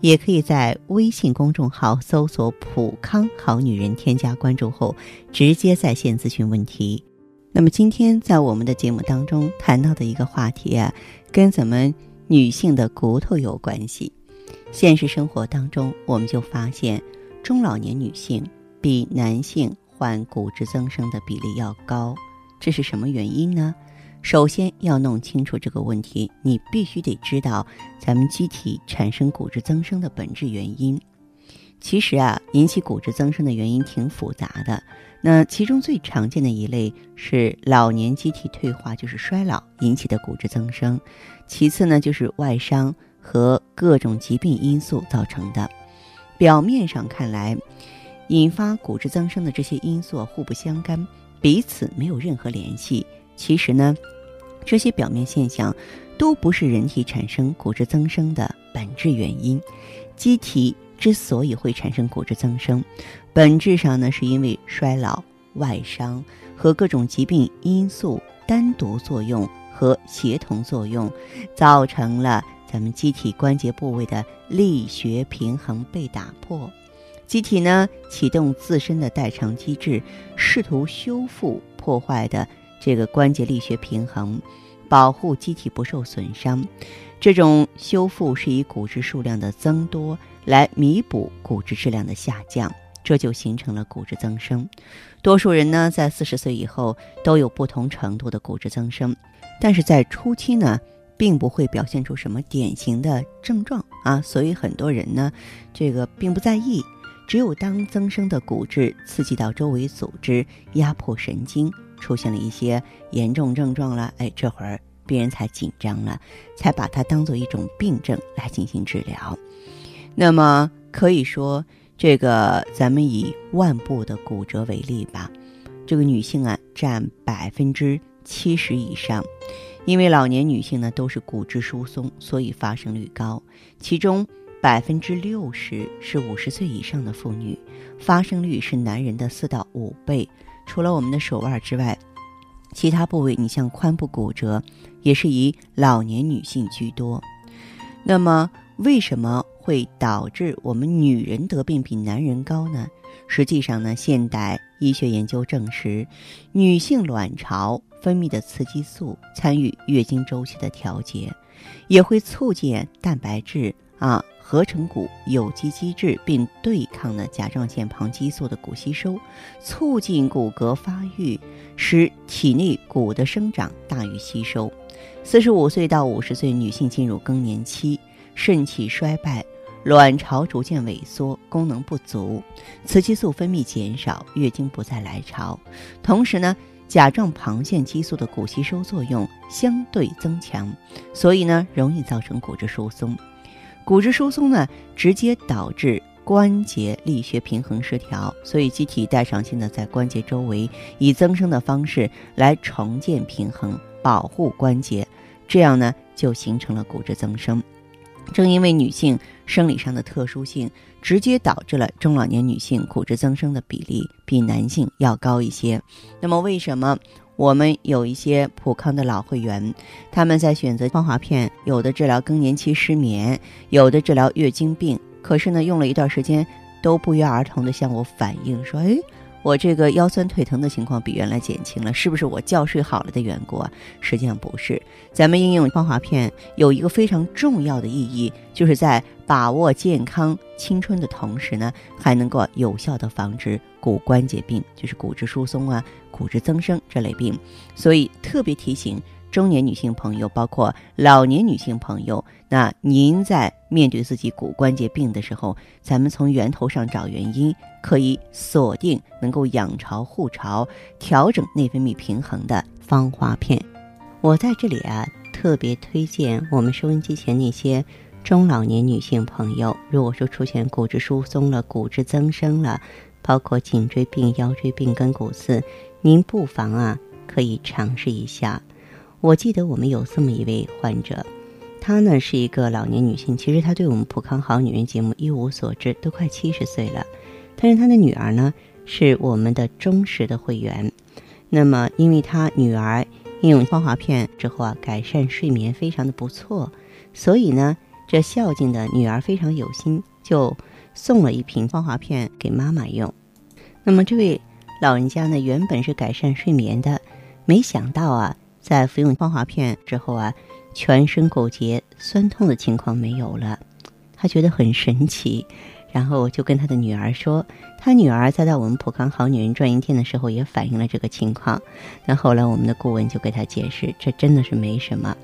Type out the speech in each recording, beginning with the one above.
也可以在微信公众号搜索“普康好女人”，添加关注后直接在线咨询问题。那么今天在我们的节目当中谈到的一个话题啊，跟咱们女性的骨头有关系。现实生活当中，我们就发现中老年女性比男性患骨质增生的比例要高，这是什么原因呢？首先要弄清楚这个问题，你必须得知道咱们机体产生骨质增生的本质原因。其实啊，引起骨质增生的原因挺复杂的。那其中最常见的一类是老年机体退化，就是衰老引起的骨质增生。其次呢，就是外伤和各种疾病因素造成的。表面上看来，引发骨质增生的这些因素互不相干，彼此没有任何联系。其实呢。这些表面现象都不是人体产生骨质增生的本质原因。机体之所以会产生骨质增生，本质上呢是因为衰老、外伤和各种疾病因素单独作用和协同作用，造成了咱们机体关节部位的力学平衡被打破。机体呢启动自身的代偿机制，试图修复破坏的。这个关节力学平衡，保护机体不受损伤。这种修复是以骨质数量的增多来弥补骨质质量的下降，这就形成了骨质增生。多数人呢，在四十岁以后都有不同程度的骨质增生，但是在初期呢，并不会表现出什么典型的症状啊，所以很多人呢，这个并不在意。只有当增生的骨质刺激到周围组织，压迫神经。出现了一些严重症状了，哎，这会儿病人才紧张了，才把它当做一种病症来进行治疗。那么可以说，这个咱们以腕部的骨折为例吧，这个女性啊占百分之七十以上，因为老年女性呢都是骨质疏松，所以发生率高。其中百分之六十是五十岁以上的妇女，发生率是男人的四到五倍。除了我们的手腕之外，其他部位，你像髋部骨折，也是以老年女性居多。那么，为什么会导致我们女人得病比男人高呢？实际上呢，现代医学研究证实，女性卵巢分泌的雌激素参与月经周期的调节，也会促进蛋白质啊。合成骨有机机制，并对抗呢甲状腺旁激素的骨吸收，促进骨骼发育，使体内骨的生长大于吸收。四十五岁到五十岁女性进入更年期，肾气衰败，卵巢逐渐萎缩，功能不足，雌激素分泌减少，月经不再来潮。同时呢，甲状旁腺激素的骨吸收作用相对增强，所以呢，容易造成骨质疏松。骨质疏松呢，直接导致关节力学平衡失调，所以机体代偿性的在关节周围以增生的方式来重建平衡，保护关节，这样呢就形成了骨质增生。正因为女性生理上的特殊性，直接导致了中老年女性骨质增生的比例比男性要高一些。那么为什么？我们有一些普康的老会员，他们在选择芳华片，有的治疗更年期失眠，有的治疗月经病。可是呢，用了一段时间，都不约而同的向我反映说：“哎。”我这个腰酸腿疼的情况比原来减轻了，是不是我觉睡好了的缘故啊？实际上不是，咱们应用芳华片有一个非常重要的意义，就是在把握健康青春的同时呢，还能够有效的防止骨关节病，就是骨质疏松啊、骨质增生这类病。所以特别提醒。中年女性朋友，包括老年女性朋友，那您在面对自己骨关节病的时候，咱们从源头上找原因，可以锁定能够养巢护巢、调整内分泌平衡的芳华片。我在这里啊，特别推荐我们收音机前那些中老年女性朋友，如果说出现骨质疏松了、骨质增生了，包括颈椎病、腰椎病、跟骨刺。您不妨啊可以尝试一下。我记得我们有这么一位患者，她呢是一个老年女性，其实她对我们普康好女人节目一无所知，都快七十岁了。但是她的女儿呢是我们的忠实的会员。那么，因为她女儿应用芳华片之后啊，改善睡眠非常的不错，所以呢，这孝敬的女儿非常有心，就送了一瓶芳华片给妈妈用。那么这位老人家呢，原本是改善睡眠的，没想到啊。在服用芳华片之后啊，全身骨节酸痛的情况没有了，他觉得很神奇，然后就跟他的女儿说，他女儿在到我们普康好女人专营店的时候也反映了这个情况。那后来我们的顾问就给他解释，这真的是没什么，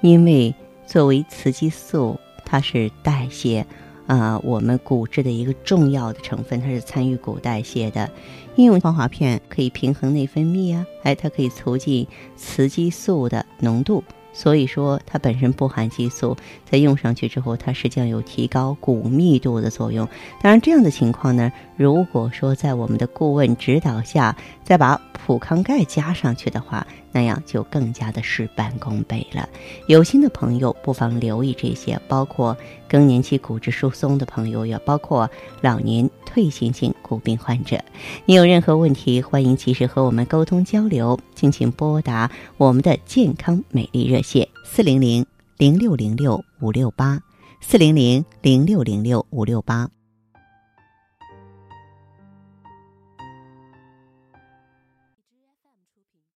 因为作为雌激素，它是代谢。啊，我们骨质的一个重要的成分，它是参与骨代谢的。因为芳华片可以平衡内分泌啊，哎，它可以促进雌激素的浓度。所以说，它本身不含激素，在用上去之后，它实际上有提高骨密度的作用。当然，这样的情况呢，如果说在我们的顾问指导下，再把普康钙加上去的话，那样就更加的事半功倍了。有心的朋友不妨留意这些，包括更年期骨质疏松的朋友，也包括老年退行性骨病患者。你有任何问题，欢迎及时和我们沟通交流，敬请拨打我们的健康美丽热线四零零零六零六五六八四零零零六零六五六八。